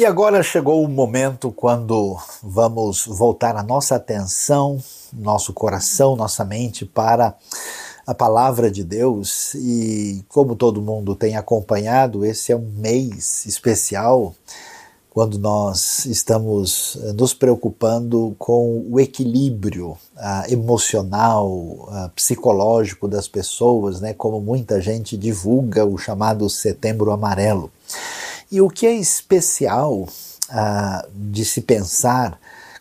E agora chegou o momento quando vamos voltar a nossa atenção, nosso coração, nossa mente para a palavra de Deus. E como todo mundo tem acompanhado, esse é um mês especial quando nós estamos eh, nos preocupando com o equilíbrio uh, emocional, uh, psicológico das pessoas, né, como muita gente divulga o chamado Setembro Amarelo. E o que é especial uh, de se pensar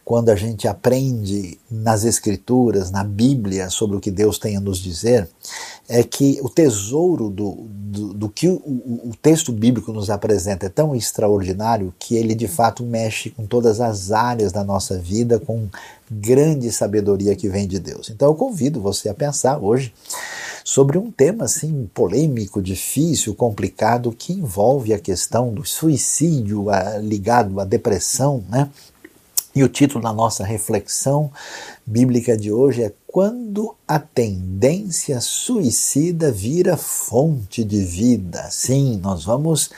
quando a gente aprende nas Escrituras, na Bíblia, sobre o que Deus tem a nos dizer, é que o tesouro do, do, do que o, o, texto bíblico nos apresenta é tão extraordinário que ele de fato mexe com todas as áreas da nossa vida, com grande sabedoria que vem de Deus. Então eu convido você a pensar hoje sobre um tema assim polêmico, difícil, complicado, que envolve a questão do suicídio a, ligado à depressão, né? E o título da nossa reflexão bíblica de hoje é Quando a tendência suicida vira fonte de vida. Sim, nós vamos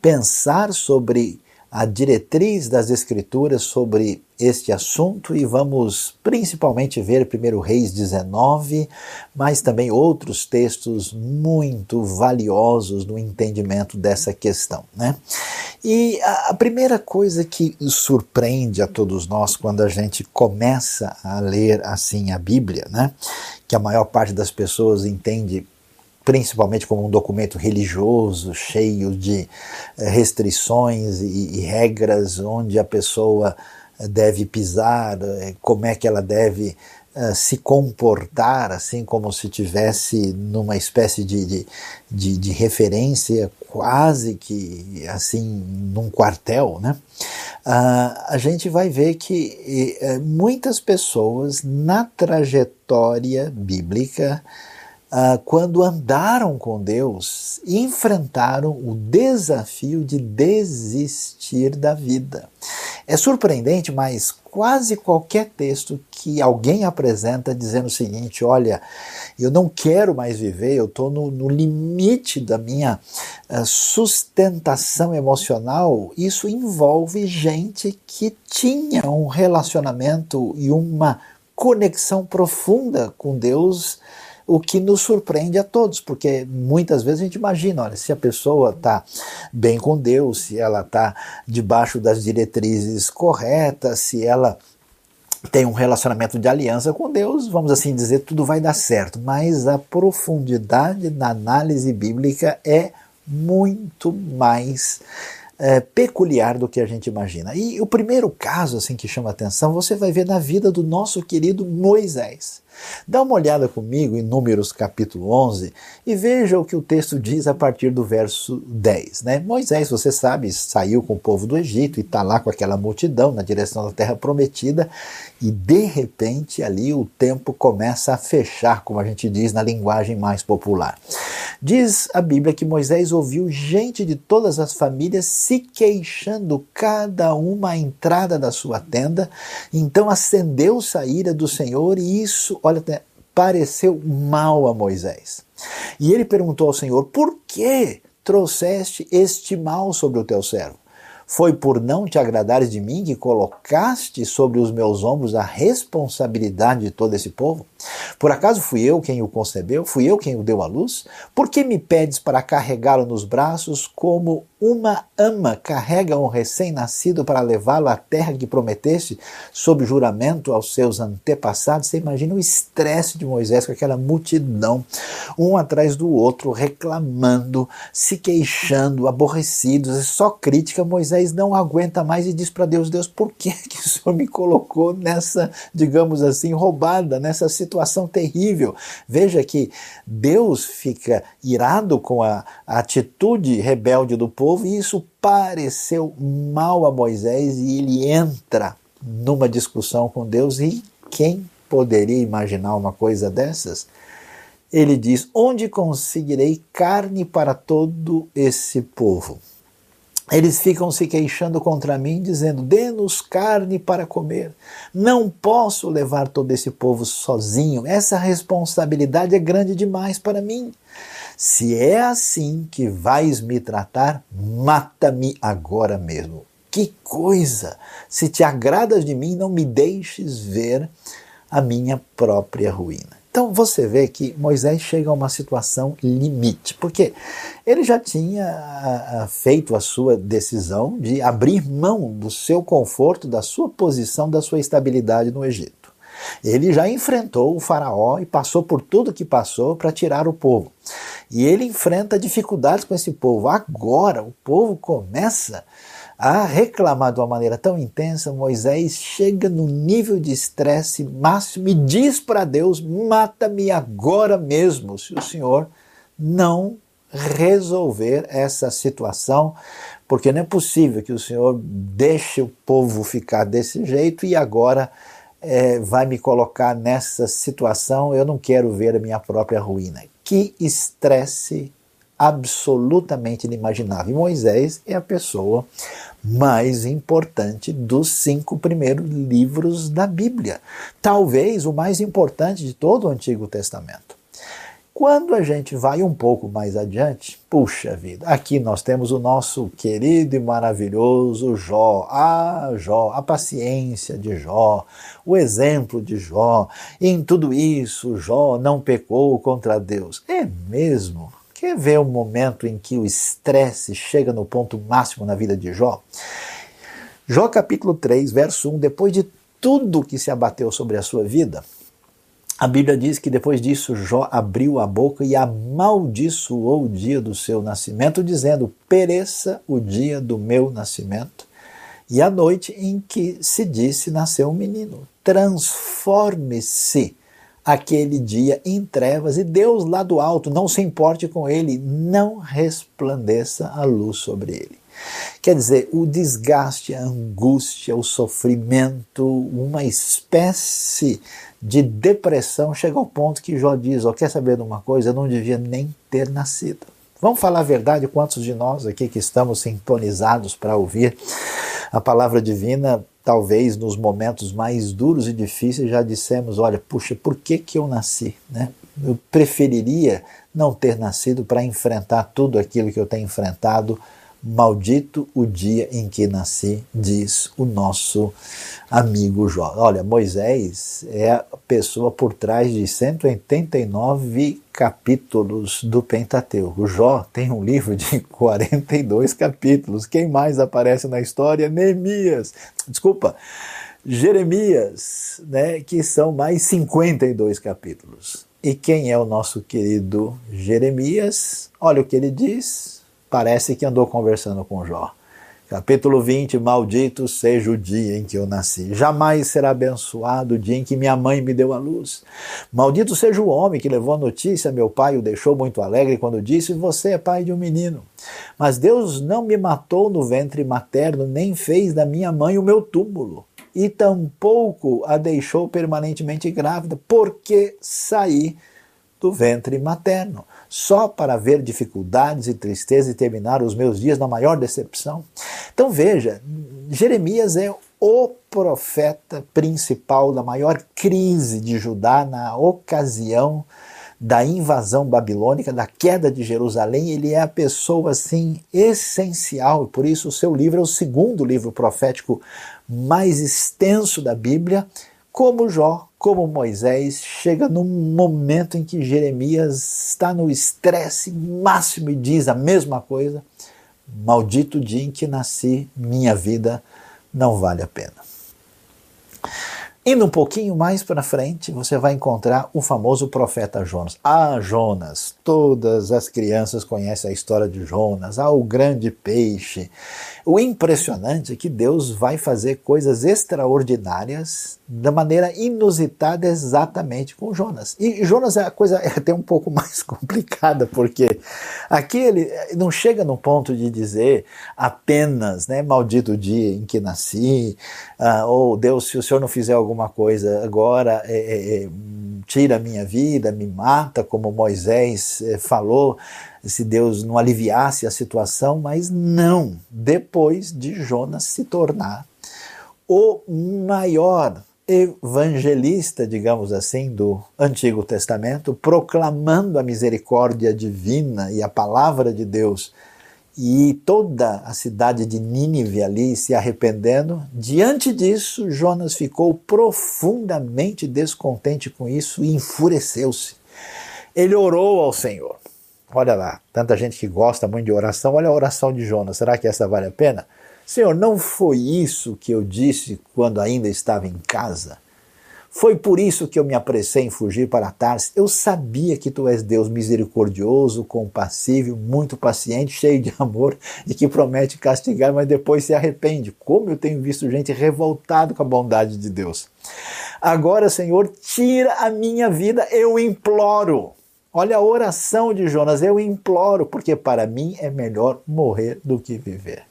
pensar sobre a diretriz das Escrituras sobre este assunto e vamos principalmente ver 1 Reis 19, mas também outros textos muito valiosos no entendimento dessa questão. Né? E a, primeira coisa que surpreende a todos nós quando a gente começa a ler assim a Bíblia, né? que a maior parte das pessoas entende principalmente como um documento religioso, cheio de eh, restrições e, e regras onde a pessoa eh, deve pisar, eh, como é que ela deve se comportar, assim como se tivesse numa espécie de, de, de, de, referência, quase que assim num quartel, né? Uh, a gente vai ver que muitas pessoas na trajetória bíblica Uh, quando andaram com Deus, enfrentaram o desafio de desistir da vida. É surpreendente, mas quase qualquer texto que alguém apresenta dizendo o seguinte: olha, eu não quero mais viver, eu estou no, no, limite da minha uh, sustentação emocional, isso envolve gente que tinha um relacionamento e uma conexão profunda com Deus o que nos surpreende a todos, porque muitas vezes a gente imagina, olha, se a pessoa está bem com Deus, se ela está debaixo das diretrizes corretas, se ela tem um relacionamento de aliança com Deus, vamos assim dizer, tudo vai dar certo. Mas a profundidade da análise bíblica é muito mais é, peculiar do que a gente imagina. E o primeiro caso assim que chama atenção, você vai ver na vida do nosso querido Moisés. Dá uma olhada comigo em Números capítulo 11 e veja o que o texto diz a partir do verso 10. Né? Moisés, você sabe, saiu com o povo do Egito e está lá com aquela multidão na direção da terra prometida e de repente ali o tempo começa a fechar, como a gente diz na linguagem mais popular. Diz a Bíblia que Moisés ouviu gente de todas as famílias se queixando, cada uma à entrada da sua tenda. Então acendeu-se a ira do Senhor e isso, olha, pareceu mal a Moisés. E ele perguntou ao Senhor: Por que trouxeste este mal sobre o teu servo? Foi por não te agradares de mim que colocaste sobre os meus ombros a responsabilidade de todo esse povo? Por acaso fui eu quem o concebeu? Fui eu quem o deu à luz? Por que me pedes para carregá-lo nos braços como uma ama carrega um recém-nascido para levá-lo à terra que prometeste, sob juramento aos seus antepassados? Você imagina o estresse de Moisés com aquela multidão, um atrás do outro, reclamando, se queixando, aborrecidos, é só crítica. Moisés não aguenta mais e diz para Deus: Deus, por que, que o Senhor me colocou nessa, digamos assim, roubada, nessa situação? Situação terrível. Veja que Deus fica irado com a, a atitude rebelde do povo e isso pareceu mal a Moisés e ele entra numa discussão com Deus e quem poderia imaginar uma coisa dessas? Ele diz: Onde conseguirei carne para todo esse povo? Eles ficam se queixando contra mim, dizendo: dê-nos carne para comer. Não posso levar todo esse povo sozinho. Essa responsabilidade é grande demais para mim. Se é assim que vais me tratar, mata-me agora mesmo. Que coisa! Se te agradas de mim, não me deixes ver a minha própria ruína. Então você vê que Moisés chega a uma situação limite, porque ele já tinha feito a sua decisão de abrir mão do seu conforto, da sua posição, da sua estabilidade no Egito. Ele já enfrentou o Faraó e passou por tudo que passou para tirar o povo. E ele enfrenta dificuldades com esse povo. Agora o povo começa a reclamar de uma maneira tão intensa, Moisés chega no nível de estresse máximo e diz para Deus: mata-me agora mesmo, se o Senhor não resolver essa situação, porque não é possível que o Senhor deixe o povo ficar desse jeito e agora é, vai me colocar nessa situação. Eu não quero ver a minha própria ruína. Que estresse absolutamente inimaginável. E Moisés é a pessoa mais importante dos cinco primeiros livros da Bíblia. Talvez o mais importante de todo o Antigo Testamento. Quando a gente vai um pouco mais adiante, puxa vida, aqui nós temos o nosso querido e maravilhoso Jó. Ah, Jó, a paciência de Jó, o exemplo de Jó. Em tudo isso, Jó não pecou contra Deus. É mesmo? Quer ver o momento em que o estresse chega no ponto máximo na vida de Jó? Jó capítulo 3, verso 1, depois de tudo que se abateu sobre a sua vida, a Bíblia diz que depois disso Jó abriu a boca e amaldiçoou o dia do seu nascimento, dizendo: Pereça o dia do meu nascimento e a noite em que se disse nasceu um menino. Transforme-se aquele dia em trevas e Deus lá do alto não se importe com ele, não resplandeça a luz sobre ele. Quer dizer, o desgaste, a angústia, o sofrimento, uma espécie de depressão chega ao ponto que Jó diz: oh, quer saber de uma coisa? Eu não devia nem ter nascido. Vamos falar a verdade, quantos de nós aqui que estamos sintonizados para ouvir a palavra divina talvez nos momentos mais duros e difíceis já dissemos, olha, puxa, por que que eu nasci, né? Eu preferiria não ter nascido para enfrentar tudo aquilo que eu tenho enfrentado Maldito o dia em que nasci, diz o nosso amigo Jó. Olha, Moisés é a pessoa por trás de 189 capítulos do Pentateuco. Jó tem um livro de 42 capítulos. Quem mais aparece na história? Neemias. Desculpa. Jeremias, né, que são mais 52 capítulos. E quem é o nosso querido Jeremias? Olha o que ele diz, parece que andou conversando com Jó. Capítulo 20: Maldito seja o dia em que eu nasci. Jamais será abençoado o dia em que minha mãe me deu a luz. Maldito seja o homem que levou a notícia, meu pai o deixou muito alegre quando disse: Você é pai de um menino. Mas Deus não me matou no ventre materno, nem fez da minha mãe o meu túmulo. E tampouco a deixou permanentemente grávida, porque saí do ventre materno só para ver dificuldades e tristeza e terminar os meus dias na maior decepção? Então veja, Jeremias é o profeta principal da maior crise de Judá na ocasião da invasão babilônica, da queda de Jerusalém, ele é a pessoa assim essencial, e por isso o seu livro é o segundo livro profético mais extenso da Bíblia, como Jó como Moisés, chega num momento em que Jeremias está no estresse máximo e diz a mesma coisa: Maldito dia em que nasci, minha vida não vale a pena. Indo um pouquinho mais para frente, você vai encontrar o famoso profeta Jonas. Ah, Jonas! Todas as crianças conhecem a história de Jonas. Ah, o grande peixe. O impressionante é que Deus vai fazer coisas extraordinárias da maneira inusitada exatamente com Jonas. E Jonas é a coisa é até um pouco mais complicada, porque aqui ele não chega no ponto de dizer apenas, né, maldito dia em que nasci, ah, ou Deus, se o Senhor não fizer alguma coisa agora, é, é, tira a minha vida, me mata, como Moisés falou se Deus não aliviasse a situação, mas não, depois de Jonas se tornar o maior evangelista, digamos assim, do Antigo Testamento, proclamando a misericórdia divina e a palavra de Deus e toda a cidade de Nínive ali se arrependendo. Diante disso, Jonas ficou profundamente descontente com isso e enfureceu-se. Ele orou ao Senhor. Olha lá, tanta gente que gosta muito de oração, olha a oração de Jonas. Será que essa vale a pena? Senhor, não foi isso que eu disse quando ainda estava em casa? Foi por isso que eu me apressei em fugir para Tarsis. Eu sabia que tu és Deus misericordioso, compassivo, muito paciente, cheio de amor e que promete castigar, mas depois se arrepende. Como eu tenho visto gente revoltada com a bondade de Deus. Agora, Senhor, tira a minha vida, eu imploro. Olha a oração de Jonas, eu imploro, porque para mim é melhor morrer do que viver.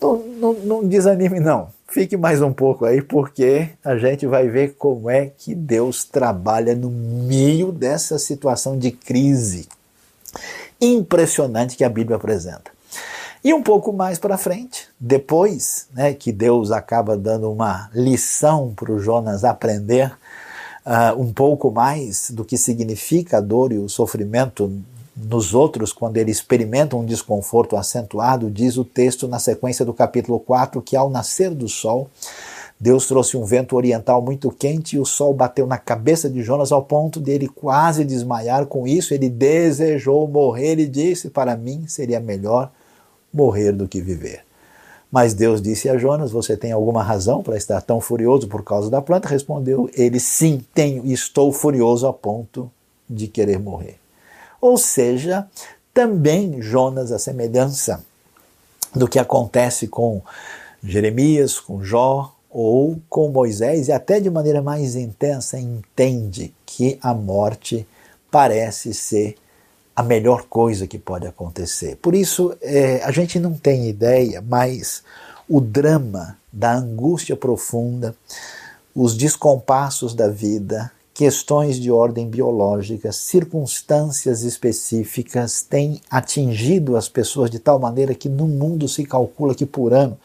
Não, não, não desanime, não Fique mais um pouco aí, porque a gente vai ver como é que Deus trabalha no meio dessa situação de crise impressionante que a Bíblia apresenta. E um pouco mais para frente, depois né, que Deus acaba dando uma lição para o Jonas aprender uh, um pouco mais do que significa a dor e o sofrimento nos outros, quando ele experimenta um desconforto acentuado, diz o texto na sequência do capítulo 4 que ao nascer do sol, Deus trouxe um vento oriental muito quente e o sol bateu na cabeça de Jonas ao ponto de ele quase desmaiar. Com isso, ele desejou morrer e disse: Para mim seria melhor morrer do que viver. Mas Deus disse a Jonas: Você tem alguma razão para estar tão furioso por causa da planta? Respondeu ele: Sim, tenho, estou furioso a ponto de querer morrer. Ou seja, também Jonas, a semelhança do que acontece com Jeremias, com Jó ou com Moisés, e até de maneira mais intensa, entende que a morte parece ser a melhor coisa que pode acontecer. Por isso, é, a gente não tem ideia, mas o drama da angústia profunda, os descompassos da vida, questões de ordem biológica, circunstâncias específicas têm atingido as pessoas de tal maneira que no mundo se calcula que por ano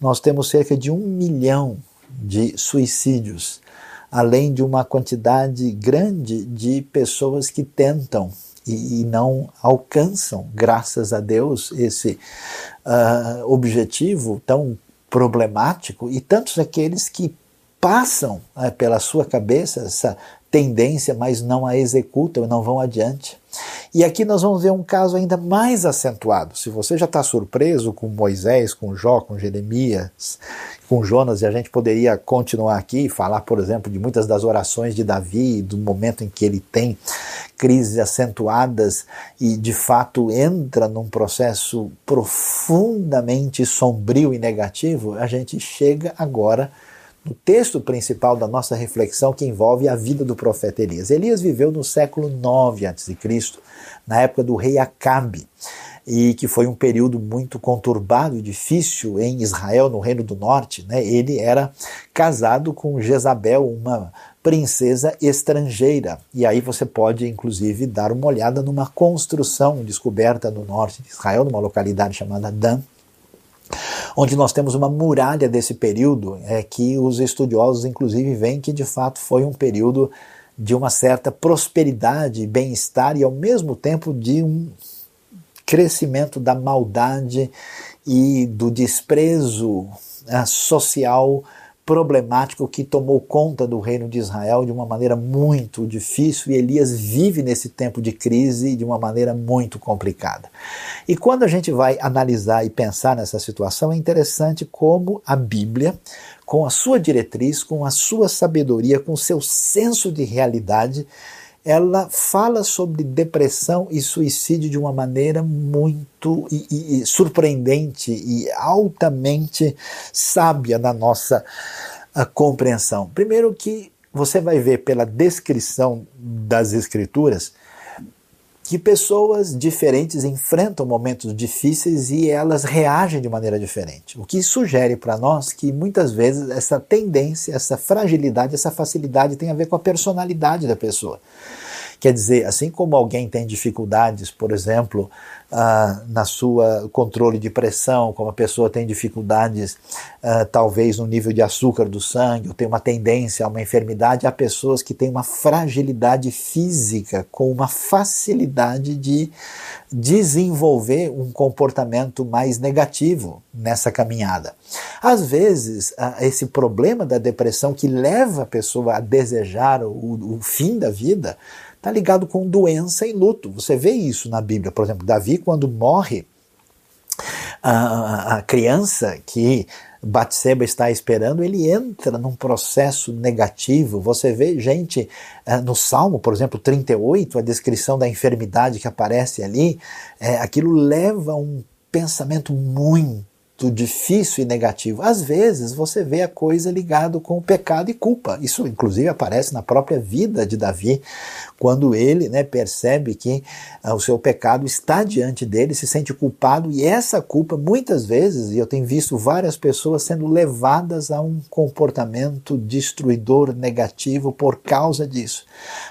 nós temos cerca de um milhão de suicídios, além de uma quantidade grande de pessoas que tentam e, não alcançam, graças a Deus, esse uh, objetivo tão problemático, e tantos aqueles que passam né, pela sua cabeça essa tendência, mas não a executam, não vão adiante. E aqui nós vamos ver um caso ainda mais acentuado. Se você já está surpreso com Moisés, com Jó, com Jeremias, com Jonas, e a gente poderia continuar aqui e falar, por exemplo, de muitas das orações de Davi, do momento em que ele tem crises acentuadas e de fato entra num processo profundamente sombrio e negativo, a gente chega agora no texto principal da nossa reflexão que envolve a vida do profeta Elias. Elias viveu no século 9 a.C., na época do rei Acabe, e que foi um período muito conturbado e difícil em Israel, no Reino do Norte. Né? Ele era casado com Jezabel, uma princesa estrangeira. E aí você pode, inclusive, dar uma olhada numa construção descoberta no norte de Israel, numa localidade chamada Dan, onde nós temos uma muralha desse período, é que os estudiosos inclusive veem que de fato foi um período de uma certa prosperidade, bem-estar e ao mesmo tempo de um crescimento da maldade e do desprezo uh, social problemático que tomou conta do reino de Israel de uma maneira muito difícil e Elias vive nesse tempo de crise de uma maneira muito complicada. E quando a gente vai analisar e pensar nessa situação, é interessante como a Bíblia, com a sua diretriz, com a sua sabedoria, com o seu senso de realidade, ela fala sobre depressão e suicídio de uma maneira muito e, e, e surpreendente e altamente sábia na nossa compreensão. Primeiro que você vai ver pela descrição das escrituras que pessoas diferentes enfrentam momentos difíceis e elas reagem de maneira diferente. O que sugere para nós que muitas vezes essa tendência, essa fragilidade, essa facilidade tem a ver com a personalidade da pessoa. Quer dizer, assim como alguém tem dificuldades, por exemplo, uh, na sua controle de pressão, como a pessoa tem dificuldades uh, talvez no nível de açúcar do sangue, ou tem uma tendência a uma enfermidade, há pessoas que têm uma fragilidade física com uma facilidade de desenvolver um comportamento mais negativo nessa caminhada. Às vezes, uh, esse problema da depressão que leva a pessoa a desejar o, o fim da vida está ligado com doença e luto. Você vê isso na Bíblia. Por exemplo, Davi, quando morre, a, a criança que Batseba está esperando, ele entra num processo negativo. Você vê gente eh, no Salmo, por exemplo, 38, a descrição da enfermidade que aparece ali, é, aquilo leva a um pensamento muito difícil e negativo. Às vezes você vê a coisa ligado com o pecado e culpa. Isso inclusive aparece na própria vida de Davi, quando ele né, percebe que ah, o seu pecado está diante dele, se sente culpado e essa culpa muitas vezes, e eu tenho visto várias pessoas sendo levadas a um comportamento destruidor negativo por causa disso.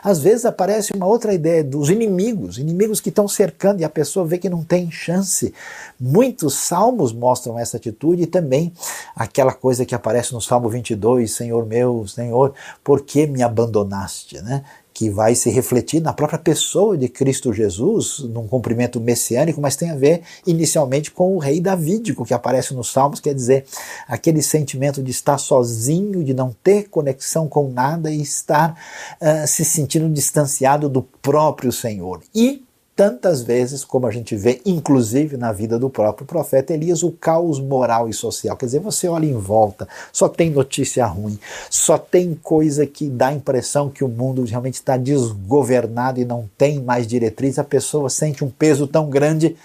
Às vezes aparece uma outra ideia dos inimigos, inimigos que estão cercando e a pessoa vê que não tem chance. Muitos salmos mostram essa atitude e também aquela coisa que aparece no Salmo 22, Senhor meu, Senhor, por que me abandonaste, né? que vai se refletir na própria pessoa de Cristo Jesus, num cumprimento messiânico, mas tem a ver inicialmente com o rei davídico, que aparece nos Salmos, quer dizer, aquele sentimento de estar sozinho, de não ter conexão com nada e estar uh, se sentindo distanciado do próprio Senhor. E tantas vezes, como a gente vê, inclusive na vida do próprio profeta Elias, o caos moral e social. Quer dizer, você olha em volta, só tem notícia ruim, só tem coisa que dá a impressão que o mundo realmente está desgovernado e não tem mais diretriz, a pessoa sente um peso tão grande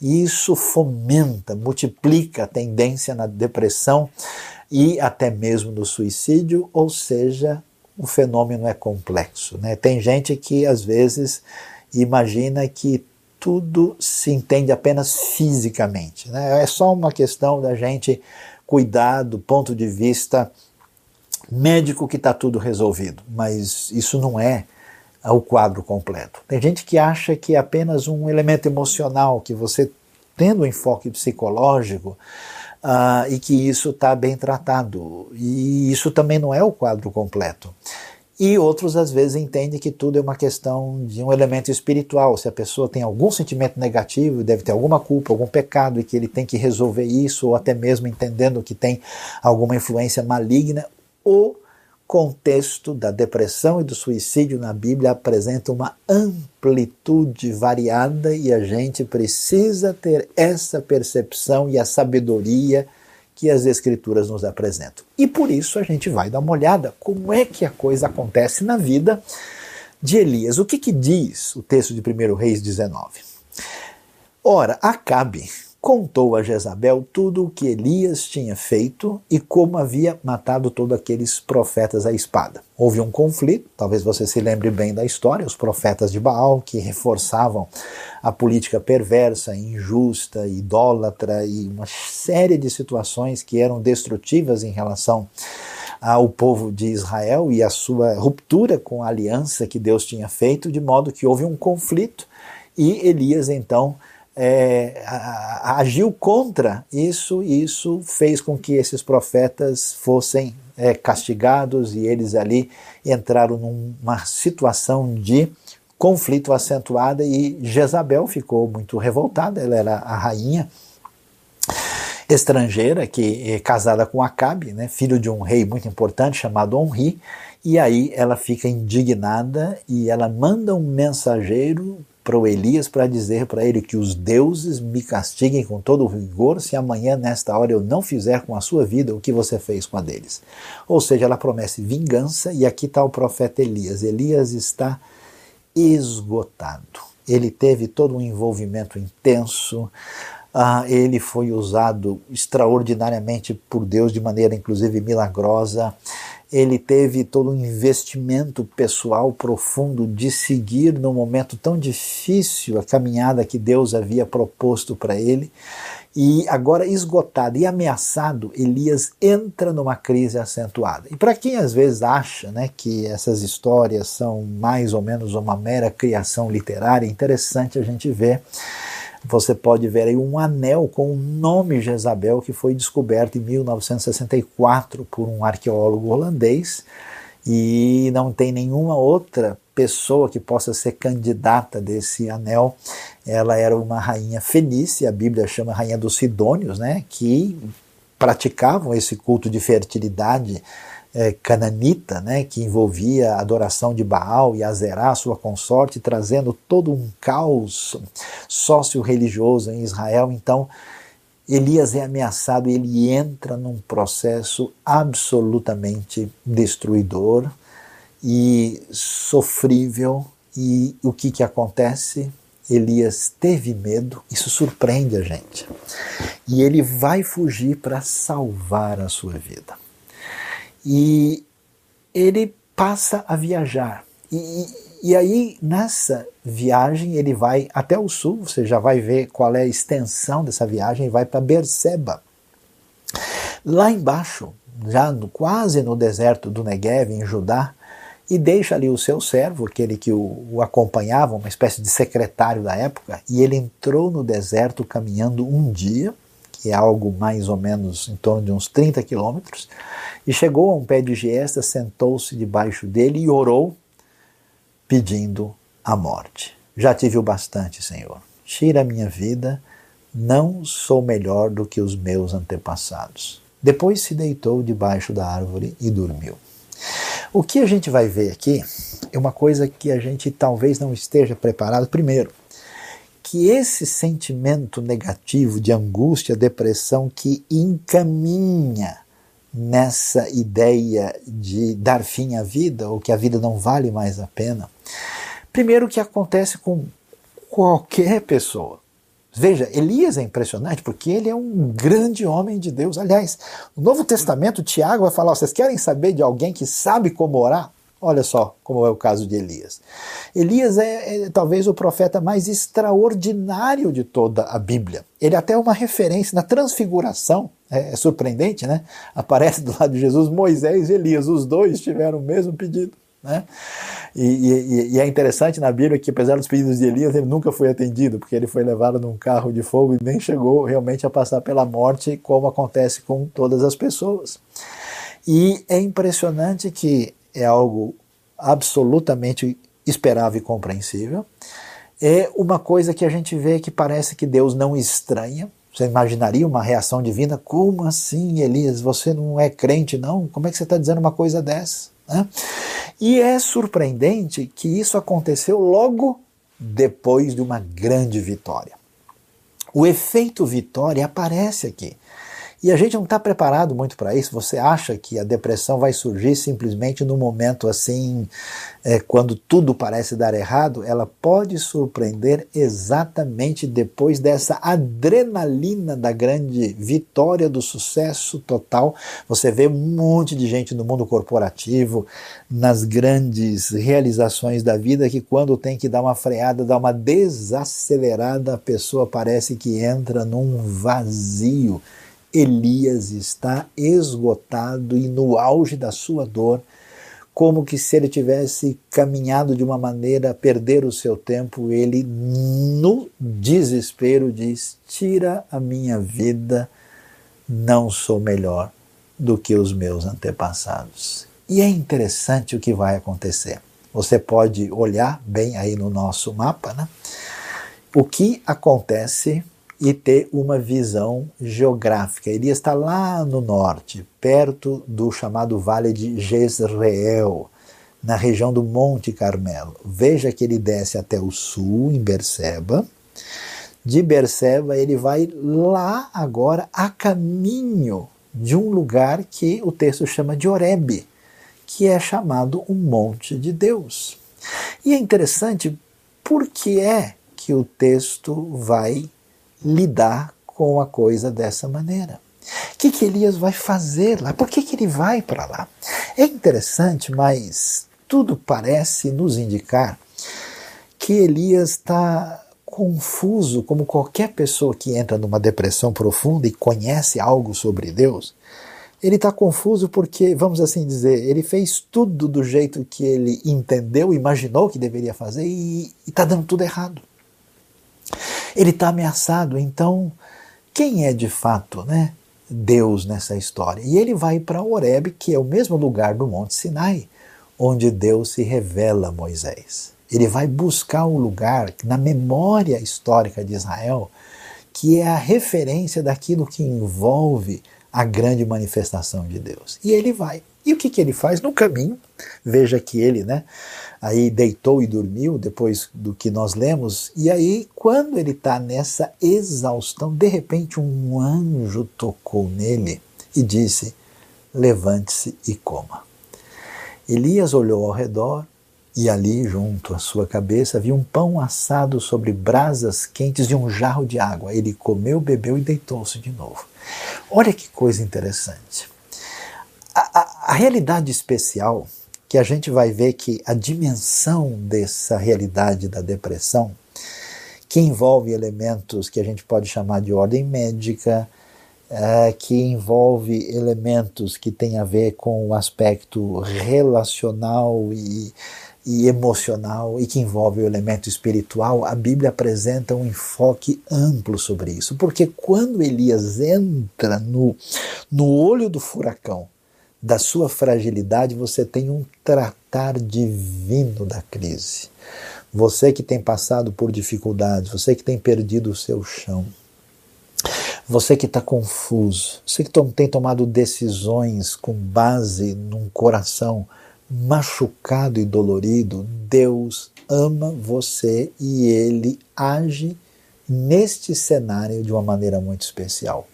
e isso fomenta, multiplica a tendência na depressão e até mesmo no suicídio, ou seja, o fenômeno é complexo. Né? Tem gente que às vezes imagina que tudo se entende apenas fisicamente. Né? É só uma questão da gente cuidar do ponto de vista médico que está tudo resolvido, mas isso não é o quadro completo. Tem gente que acha que é apenas um elemento emocional, que você tendo um enfoque psicológico uh, e que isso está bem tratado. E isso também não é o quadro completo. E outros, às vezes, entendem que tudo é uma questão de um elemento espiritual. Se a pessoa tem algum sentimento negativo, deve ter alguma culpa, algum pecado, e que ele tem que resolver isso, ou até mesmo entendendo que tem alguma influência maligna. O contexto da depressão e do suicídio na Bíblia apresenta uma amplitude variada e a gente precisa ter essa percepção e a sabedoria que as Escrituras nos apresentam. E por isso a gente vai dar uma olhada como é que a coisa acontece na vida de Elias. O que, que diz o texto de 1 Reis 19? Ora, Acabe contou a Jezabel tudo o que Elias tinha feito e como havia matado todos aqueles profetas à espada. Houve um conflito, talvez você se lembre bem da história, os profetas de Baal que reforçavam a política perversa, injusta, idólatra e uma série de situações que eram destrutivas em relação ao povo de Israel e a sua ruptura com a aliança que Deus tinha feito, de modo que houve um conflito e Elias então é, agiu contra isso, e isso fez com que esses profetas fossem é, castigados e eles ali entraram numa situação de conflito acentuada e Jezabel ficou muito revoltada, ela era a rainha estrangeira que é casada com Acabe, né, filho de um rei muito importante chamado Onri, e aí ela fica indignada e ela manda um mensageiro para o Elias para dizer para ele que os deuses me castiguem com todo o rigor se amanhã, nesta hora, eu não fizer com a sua vida o que você fez com a deles. Ou seja, ela promete vingança, e aqui está o profeta Elias. Elias está esgotado. Ele teve todo um envolvimento intenso, ah, ele foi usado extraordinariamente por Deus de maneira inclusive milagrosa ele teve todo um investimento pessoal profundo de seguir num momento tão difícil a caminhada que Deus havia proposto para ele. E agora, esgotado e ameaçado, Elias entra numa crise acentuada. E para quem às vezes acha né, que essas histórias são mais ou menos uma mera criação literária, é interessante a gente ver. Você pode ver aí um anel com o nome Jezabel que foi descoberto em 1964 por um arqueólogo holandês e não tem nenhuma outra pessoa que possa ser candidata desse anel. Ela era uma rainha fenícia, a Bíblia chama rainha dos Sidônios, né, que praticavam esse culto de fertilidade é, cananita, né, que envolvia a adoração de Baal e Azerá, sua consorte, trazendo todo um caos sócio-religioso em Israel. Então, Elias é ameaçado ele entra num processo absolutamente destruidor e sofrível. E o que, que acontece? Elias teve medo, isso surpreende a gente. E ele vai fugir para salvar a sua vida. E ele passa a viajar. E, e aí, nessa viagem, ele vai até o sul, você já vai ver qual é a extensão dessa viagem, vai para Berseba. Lá embaixo, já no, quase no deserto do Negev, em Judá, e deixa ali o seu servo, aquele que o, o, acompanhava, uma espécie de secretário da época, e ele entrou no deserto caminhando um dia, que é algo mais ou menos em torno de uns 30 quilômetros, e chegou a um pé de giesta, sentou-se debaixo dele e orou, pedindo a morte. Já tive o bastante, Senhor. Tira a minha vida, não sou melhor do que os meus antepassados. Depois se deitou debaixo da árvore e dormiu. O que a gente vai ver aqui é uma coisa que a gente talvez não esteja preparado. Primeiro, que esse sentimento negativo de angústia, depressão que encaminha nessa ideia de dar fim à vida, ou que a vida não vale mais a pena, primeiro que acontece com qualquer pessoa. Veja, Elias é impressionante porque ele é um grande homem de Deus. Aliás, no Novo Testamento, Tiago vai falar: vocês querem saber de alguém que sabe como orar? Olha só como é o caso de Elias. Elias é, é, talvez o profeta mais extraordinário de toda a Bíblia. Ele é até uma referência na transfiguração, é, é surpreendente, né? Aparece do lado de Jesus Moisés e Elias, os dois tiveram o mesmo pedido. Né? E, e, e, é interessante na Bíblia que, apesar dos pedidos de Elias, ele nunca foi atendido, porque ele foi levado num carro de fogo e nem chegou realmente a passar pela morte, como acontece com todas as pessoas. E é impressionante que é algo absolutamente esperável e compreensível. É uma coisa que a gente vê que parece que Deus não estranha. Você imaginaria uma reação divina? Como assim, Elias? Você não é crente, não? Como é que você está dizendo uma coisa dessa? Né? E é surpreendente que isso aconteceu logo depois de uma grande vitória. O efeito vitória aparece aqui. E a gente não está preparado muito para isso. Você acha que a depressão vai surgir simplesmente no momento assim, é, quando tudo parece dar errado? Ela pode surpreender exatamente depois dessa adrenalina da grande vitória, do sucesso total. Você vê um monte de gente no mundo corporativo, nas grandes realizações da vida, que quando tem que dar uma freada, dar uma desacelerada, a pessoa parece que entra num vazio Elias está esgotado e no auge da sua dor, como que se ele tivesse caminhado de uma maneira a perder o seu tempo, ele no desespero diz: "Tira a minha vida, não sou melhor do que os meus antepassados". E é interessante o que vai acontecer. Você pode olhar bem aí no nosso mapa, né? O que acontece e ter uma visão geográfica. Ele está lá no norte, perto do chamado Vale de Jezreel, na região do Monte Carmelo. Veja que ele desce até o sul, em Berseba. De Berseba, ele vai lá agora a caminho de um lugar que o texto chama de Oreb, que é chamado o Monte de Deus. E é interessante porque é que o texto vai lidar com a coisa dessa maneira. O que, que Elias vai fazer lá? Por que, que ele vai para lá? É interessante, mas tudo parece nos indicar que Elias está confuso como qualquer pessoa que entra numa depressão profunda e conhece algo sobre Deus. Ele está confuso porque, vamos assim dizer, ele fez tudo do jeito que ele entendeu, imaginou que deveria fazer e está dando tudo errado. Ele está ameaçado, então quem é de fato né, Deus nessa história? E ele vai para Horeb, que é o mesmo lugar do Monte Sinai, onde Deus se revela a Moisés. Ele vai buscar um lugar na memória histórica de Israel que é a referência daquilo que envolve a grande manifestação de Deus. E ele vai. E o que, que ele faz no caminho? Veja que ele, né, aí deitou e dormiu depois do que nós lemos. E aí, quando ele está nessa exaustão, de repente um anjo tocou nele e disse: Levante-se e coma. Elias olhou ao redor e ali, junto à sua cabeça, havia um pão assado sobre brasas quentes e um jarro de água. Ele comeu, bebeu e deitou-se de novo. Olha que coisa interessante. A, a, realidade especial, que a gente vai ver que a dimensão dessa realidade da depressão, que envolve elementos que a gente pode chamar de ordem médica, é, que envolve elementos que têm a ver com o aspecto relacional e e emocional e que envolve o elemento espiritual, a Bíblia apresenta um enfoque amplo sobre isso. Porque quando Elias entra no, no olho do furacão da sua fragilidade, você tem um tratar divino da crise. Você que tem passado por dificuldades, você que tem perdido o seu chão, você que está confuso, você que tem tomado decisões com base num coração machucado e dolorido, Deus ama você e ele age neste cenário de uma maneira muito especial.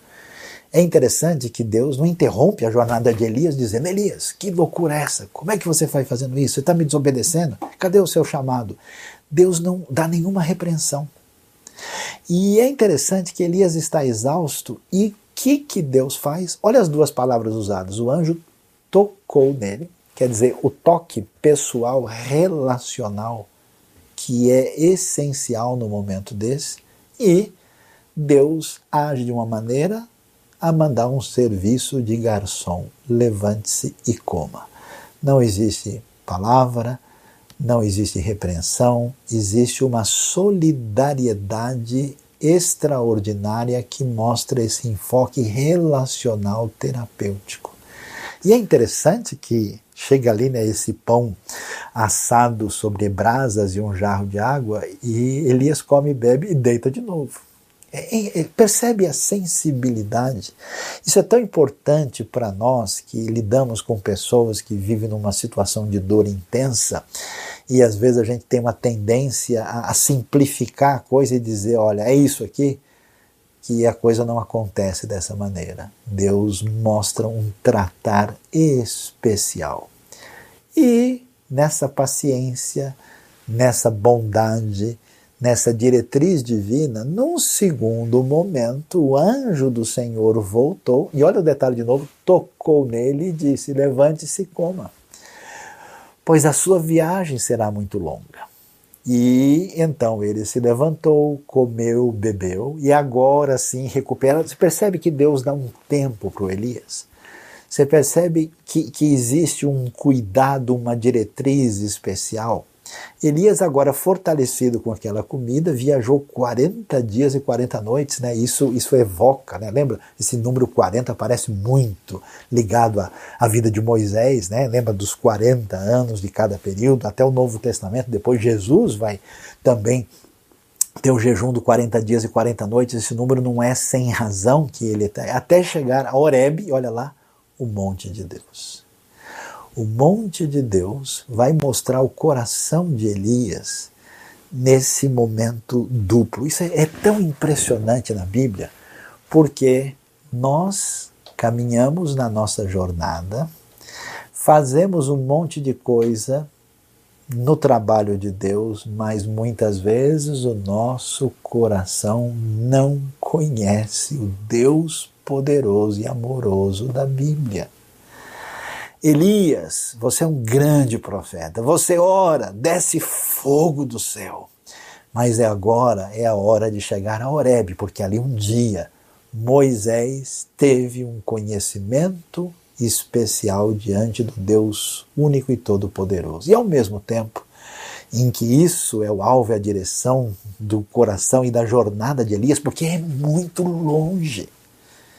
É interessante que Deus não interrompe a jornada de Elias dizendo: Elias, que loucura é essa? Como é que você vai fazendo isso? Você está me desobedecendo? Cadê o seu chamado? Deus não dá nenhuma repreensão. E é interessante que Elias está exausto e o que, que Deus faz? Olha as duas palavras usadas. O anjo tocou nele Quer dizer, o toque pessoal, relacional, que é essencial no momento desse, e Deus age de uma maneira a mandar um serviço de garçom. Levante-se e coma. Não existe palavra, não existe repreensão, existe uma solidariedade extraordinária que mostra esse enfoque relacional terapêutico. E é interessante que chega ali né, esse pão assado sobre brasas e um jarro de água e Elias come, bebe e deita de novo. É, é, percebe a sensibilidade? Isso é tão importante para nós que lidamos com pessoas que vivem numa situação de dor intensa e às vezes a gente tem uma tendência a, a simplificar a coisa e dizer: olha, é isso aqui, que a coisa não acontece dessa maneira. Deus mostra um tratar especial. E nessa paciência, nessa bondade, nessa diretriz divina, num segundo momento, o anjo do Senhor voltou, e olha o detalhe de novo, tocou nele e disse: Levante-se e coma, pois a sua viagem será muito longa. E então ele se levantou, comeu, bebeu e agora sim recupera. Você percebe que Deus dá um tempo para o Elias? Você percebe que, que existe um cuidado, uma diretriz especial? Elias, agora fortalecido com aquela comida, viajou 40 dias e 40 noites, né? Isso, isso evoca, né? Lembra? Esse número 40 parece muito ligado à, à vida de Moisés, né? Lembra dos 40 anos de cada período, até o Novo Testamento. Depois Jesus vai também ter o jejum do 40 dias e 40 noites. Esse número não é sem razão que ele até chegar a Horeb, olha lá, o monte de Deus o monte de Deus vai mostrar o coração de Elias nesse momento duplo. Isso é, é tão impressionante na Bíblia, porque nós caminhamos na nossa jornada, fazemos um monte de coisa no trabalho de Deus, mas muitas vezes o nosso coração não conhece o Deus poderoso e amoroso da Bíblia. Elias, você é um grande profeta. Você ora, desce fogo do céu. Mas é agora, é a hora de chegar a Horebe, porque ali um dia Moisés teve um conhecimento especial diante do Deus único e todo-poderoso. E ao mesmo tempo em que isso é o alvo e a direção do coração e da jornada de Elias, porque é muito longe.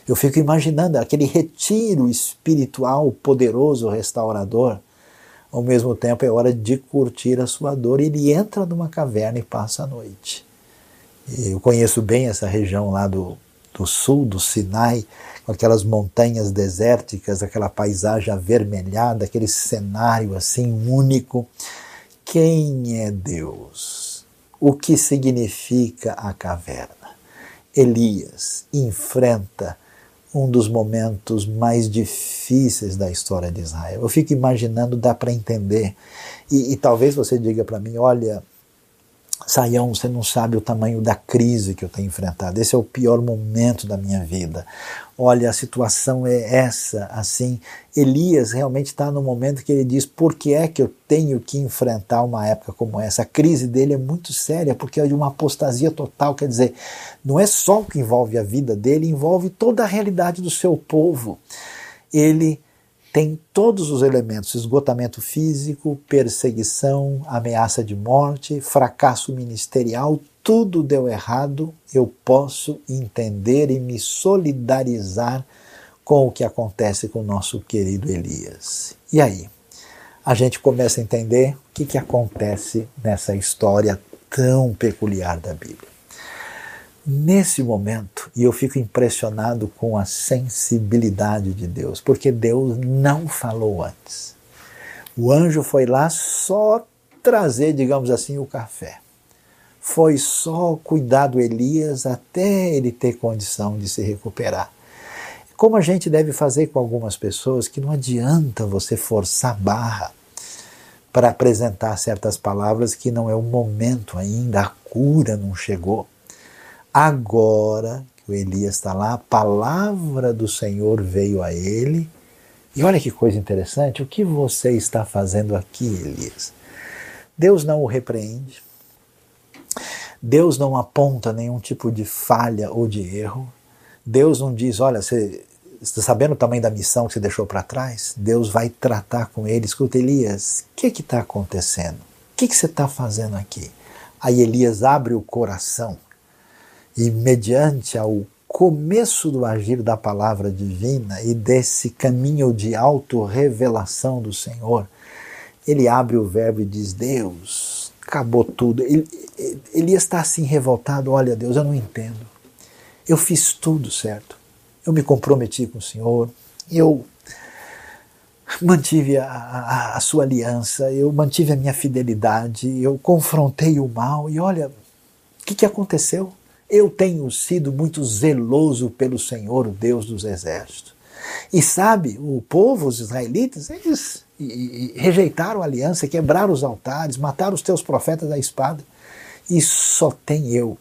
Eu fico imaginando aquele retiro espiritual poderoso, restaurador. Ao mesmo tempo é hora de curtir a sua dor. Ele entra numa caverna e passa a noite. Eu conheço bem essa região lá do, do sul, do Sinai, com aquelas montanhas desérticas, aquela paisagem avermelhada, aquele cenário assim único. Quem é Deus? O que significa a caverna? Elias enfrenta um dos momentos mais difíceis da história de Israel. Eu fico imaginando, dá para entender. E, e, talvez você diga para mim: olha, Saião, você não sabe o tamanho da crise que eu tenho enfrentado. Esse é o pior momento da minha vida olha, a situação é essa, assim. Elias realmente está no momento que ele diz: por que é que eu tenho que enfrentar uma época como essa? A crise dele é muito séria, porque é de uma apostasia total. Quer dizer, não é só o que envolve a vida dele, envolve toda a realidade do seu povo. Ele tem todos os elementos: esgotamento físico, perseguição, ameaça de morte, fracasso ministerial, tudo deu errado, eu posso entender e me solidarizar com o que acontece com o nosso querido Elias. E aí? A gente começa a entender o que, que acontece nessa história tão peculiar da Bíblia. Nesse momento, e eu fico impressionado com a sensibilidade de Deus, porque Deus não falou antes. O anjo foi lá só trazer, digamos assim, o café foi só cuidar do Elias até ele ter condição de se recuperar. Como a gente deve fazer com algumas pessoas que não adianta você forçar barra para apresentar certas palavras que não é o momento ainda, a cura não chegou. Agora que o Elias está lá, a palavra do Senhor veio a ele. E olha que coisa interessante, o que você está fazendo aqui, Elias? Deus não o repreende, Deus não aponta nenhum tipo de falha ou de erro. Deus não diz, olha, você está sabendo o tamanho da missão que você deixou para trás? Deus vai tratar com ele. Escuta, Elias, o que está acontecendo? O que, que você está fazendo aqui? Aí Elias abre o coração e, mediante ao começo do agir da palavra divina e desse caminho de auto-revelação do Senhor, ele abre o verbo e diz: Deus, acabou tudo. Ele, Elias está assim revoltado: olha, Deus, eu não entendo. Eu fiz tudo certo. Eu me comprometi com o Senhor, eu mantive a, a, a, sua aliança, eu mantive a minha fidelidade, eu confrontei o mal e olha, o que, que aconteceu? Eu tenho sido muito zeloso pelo Senhor, o Deus dos exércitos. E sabe, o povo, os israelitas, eles rejeitaram a aliança, quebraram os altares, mataram os teus profetas da espada. E só tem eu.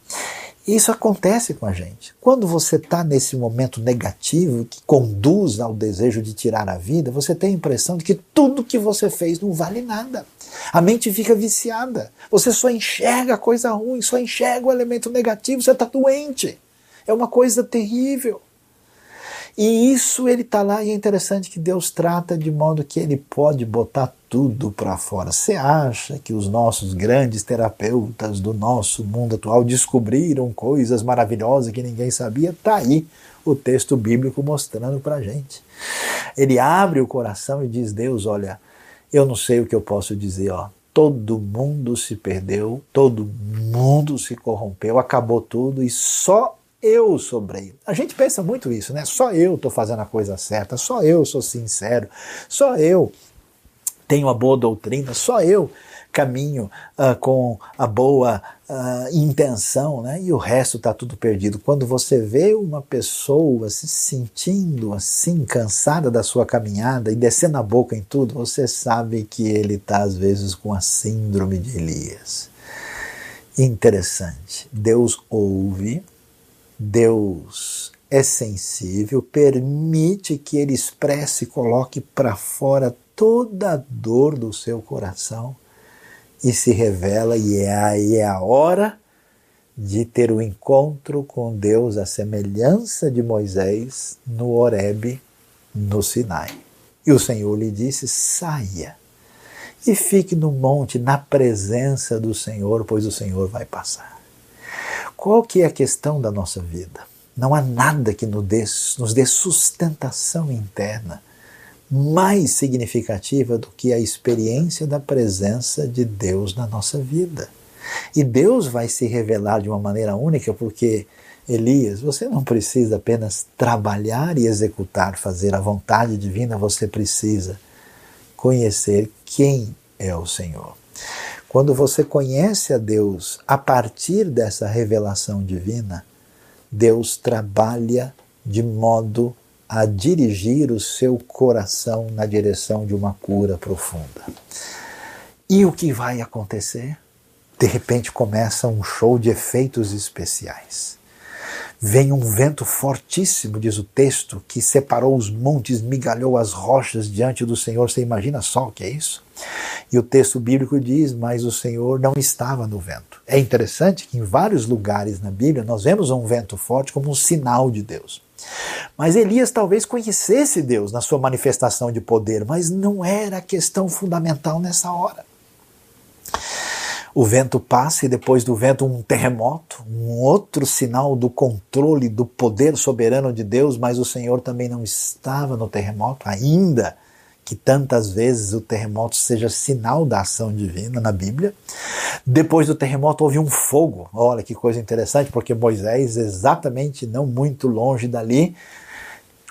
Isso acontece com a gente. Quando você está nesse momento negativo que conduz ao desejo de tirar a vida, você tem a impressão de que tudo que você fez não vale nada. A mente fica viciada. Você só enxerga coisa ruim, só enxerga o elemento negativo, você está doente. É uma coisa terrível. E isso ele está lá e é interessante que Deus trata de modo que ele pode botar tudo para fora. Você acha que os nossos grandes terapeutas do nosso mundo atual descobriram coisas maravilhosas que ninguém sabia? Está aí o texto bíblico mostrando para gente. Ele abre o coração e diz: Deus, olha, eu não sei o que eu posso dizer, ó. Todo mundo se perdeu, todo mundo se corrompeu, acabou tudo e só eu sobrei. A gente pensa muito isso, né? Só eu estou fazendo a coisa certa, só eu sou sincero, só eu tenho a boa doutrina, só eu caminho uh, com a boa uh, intenção, né? E o resto está tudo perdido. Quando você vê uma pessoa se sentindo assim, cansada da sua caminhada e descendo a boca em tudo, você sabe que ele está às vezes com a síndrome de Elias. Interessante. Deus ouve, Deus é sensível, permite que ele expresse e coloque para fora toda a dor do seu coração e se revela, e é aí é a hora de ter o um encontro com Deus à semelhança de Moisés no Horebe, no Sinai. E o Senhor lhe disse: saia e fique no monte na presença do Senhor, pois o Senhor vai passar. Qual que é a questão da nossa vida? Não há nada que nos dê, nos dê sustentação interna mais significativa do que a experiência da presença de Deus na nossa vida. E Deus vai se revelar de uma maneira única, porque Elias, você não precisa apenas trabalhar e executar, fazer a vontade divina, você precisa conhecer quem é o Senhor. Quando você conhece a Deus a partir dessa revelação divina, Deus trabalha de modo a dirigir o seu coração na direção de uma cura profunda. E o que vai acontecer? De repente começa um show de efeitos especiais. Vem um vento fortíssimo, diz o texto, que separou os montes, migalhou as rochas diante do Senhor. Você imagina só o que é isso? E o texto bíblico diz: Mas o Senhor não estava no vento. É interessante que em vários lugares na Bíblia nós vemos um vento forte como um sinal de Deus. Mas Elias talvez conhecesse Deus na sua manifestação de poder, mas não era a questão fundamental nessa hora o vento passa e depois do vento um terremoto, um outro sinal do controle, do poder soberano de Deus, mas o Senhor também não estava no terremoto, ainda que tantas vezes o terremoto seja sinal da ação divina na Bíblia. Depois do terremoto houve um fogo. Olha que coisa interessante, porque Moisés, exatamente não muito longe dali,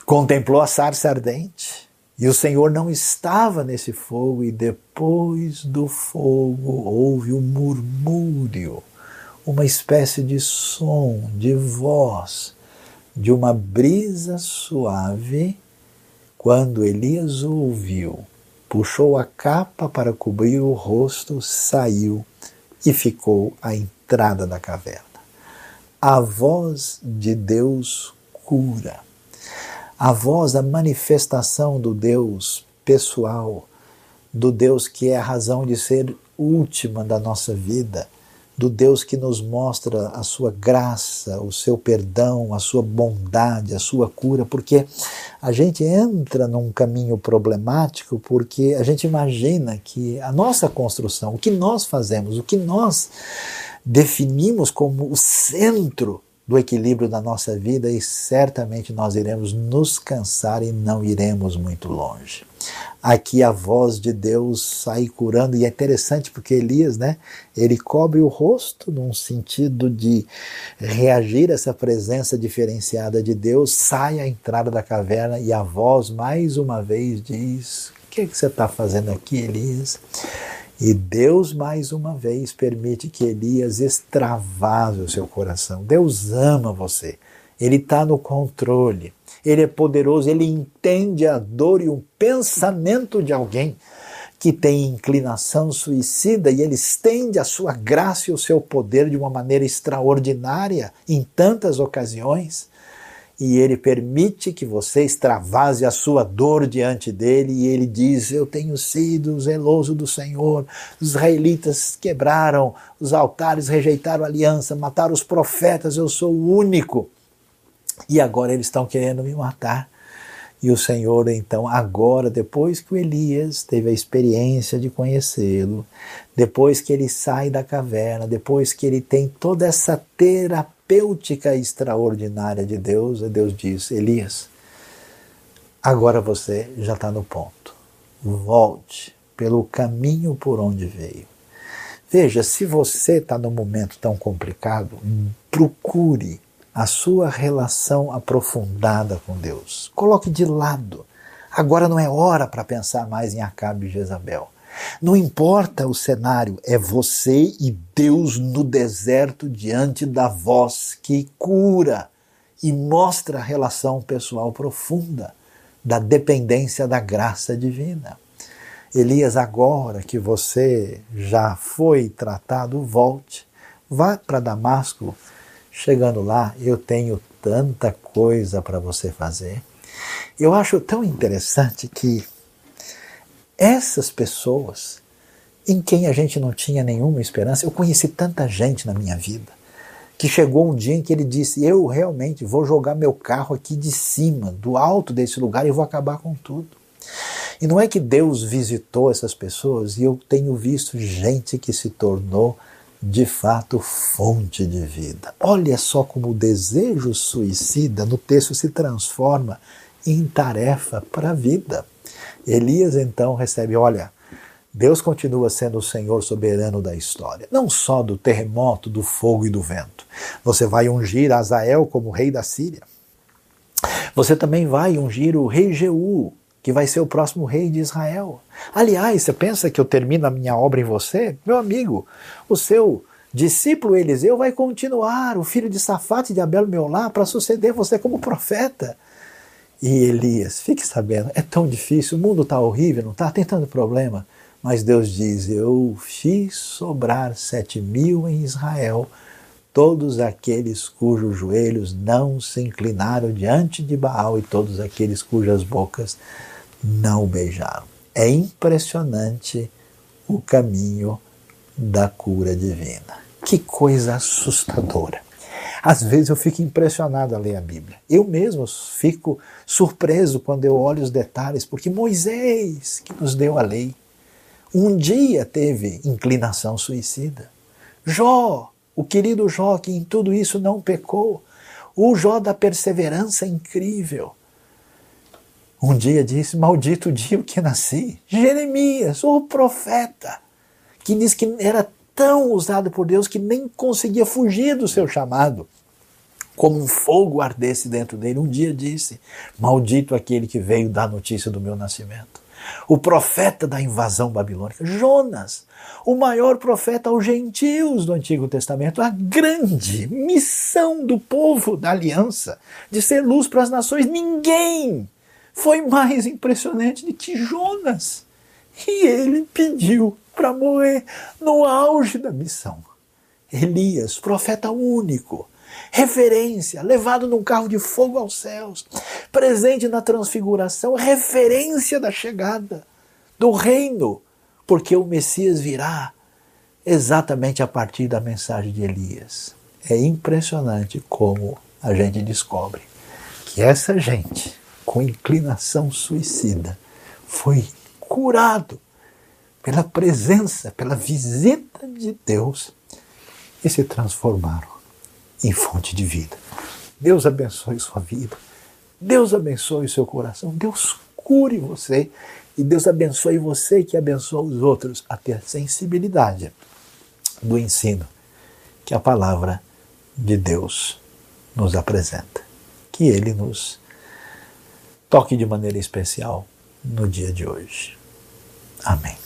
contemplou a sarça ardente e o Senhor não estava nesse fogo, e depois do fogo houve um murmúrio, uma espécie de som, de voz, de uma brisa suave. Quando Elias ouviu, puxou a capa para cobrir o rosto, saiu e ficou à entrada da caverna. A voz de Deus cura a voz, a manifestação do Deus pessoal, do Deus que é a razão de ser última da nossa vida, do Deus que nos mostra a sua graça, o seu perdão, a sua bondade, a sua cura, porque a gente entra num caminho problemático porque a gente imagina que a nossa construção, o que nós fazemos, o que nós definimos como o centro do equilíbrio da nossa vida e certamente nós iremos nos cansar e não iremos muito longe. Aqui a voz de Deus sai curando e é interessante porque Elias, né, ele cobre o rosto num sentido de reagir a essa presença diferenciada de Deus, sai à entrada da caverna e a voz mais uma vez diz: "O que, é que você está fazendo aqui, Elias?" E Deus, mais uma vez, permite que Elias extravase o seu coração. Deus ama você. Ele está no controle. Ele é poderoso. Ele entende a dor e o pensamento de alguém que tem inclinação suicida e ele estende a sua graça e o seu poder de uma maneira extraordinária em tantas ocasiões e ele permite que você extravase a sua dor diante dele, e ele diz: Eu tenho sido zeloso do Senhor. Os israelitas quebraram os altares, rejeitaram a aliança, mataram os profetas, eu sou o único. E agora eles estão querendo me matar. E o Senhor, então, agora, depois que o Elias teve a experiência de conhecê-lo, depois que ele sai da caverna, depois que ele tem toda essa terapêutica extraordinária de Deus, Deus diz: Elias, agora você já está no ponto. Volte pelo caminho por onde veio. Veja, se você está num momento tão complicado, procure a sua relação aprofundada com Deus. Coloque de lado. Agora não é hora para pensar mais em Acabe e Jezabel. Não importa o cenário, é você e Deus no deserto diante da voz que cura e mostra a relação pessoal profunda da dependência da graça divina. Elias, agora que você já foi tratado, volte, vá para Damasco. Chegando lá, eu tenho tanta coisa para você fazer. Eu acho tão interessante que essas pessoas em quem a gente não tinha nenhuma esperança, eu conheci tanta gente na minha vida que chegou um dia em que ele disse: Eu realmente vou jogar meu carro aqui de cima, do alto desse lugar, e vou acabar com tudo. E não é que Deus visitou essas pessoas, e eu tenho visto gente que se tornou de fato fonte de vida. Olha só como o desejo suicida no texto se transforma em tarefa para a vida. Elias então recebe: olha, Deus continua sendo o Senhor soberano da história, não só do terremoto, do fogo e do vento. Você vai ungir Azael como rei da Síria. Você também vai ungir o rei Jeú, que vai ser o próximo rei de Israel. Aliás, você pensa que eu termino a minha obra em você? Meu amigo, o seu discípulo Eliseu vai continuar, o filho de Safate de Abel Meolá, para suceder você como profeta. E Elias, fique sabendo, é tão difícil, o mundo está horrível, não está? Tem tanto problema. Mas Deus diz: Eu fiz sobrar sete mil em Israel, todos aqueles cujos joelhos não se inclinaram diante de Baal e todos aqueles cujas bocas não o beijaram. É impressionante o caminho da cura divina. Que coisa assustadora. Às vezes eu fico impressionado a ler a Bíblia. Eu mesmo fico surpreso quando eu olho os detalhes, porque Moisés, que nos deu a lei, um dia teve inclinação suicida. Jó, o querido Jó, que em tudo isso não pecou, o Jó da perseverança incrível. Um dia disse: Maldito o dia que nasci. Jeremias, o profeta, que diz que era tão usado por Deus que nem conseguia fugir do seu chamado. Como um fogo ardesse dentro dele. Um dia disse: Maldito aquele que veio dar notícia do meu nascimento o profeta da invasão babilônica, Jonas, o maior profeta aos gentios do Antigo Testamento, a grande missão do povo da aliança de ser luz para as nações. Ninguém foi mais impressionante do que Jonas. E ele pediu para morrer no auge da missão. Elias, profeta único, referência, levado num carro de fogo aos céus, presente na transfiguração, referência da chegada do reino, porque o Messias virá exatamente a partir da mensagem de Elias. É impressionante como a gente descobre que essa gente com inclinação suicida foi curado pela presença, pela visita de Deus e se transformaram em fonte de vida. Deus abençoe sua vida. Deus abençoe seu coração. Deus cure você. E Deus abençoe você que abençoa os outros a ter sensibilidade do ensino que a palavra de Deus nos apresenta. Que Ele nos toque de maneira especial no dia de hoje. Amém.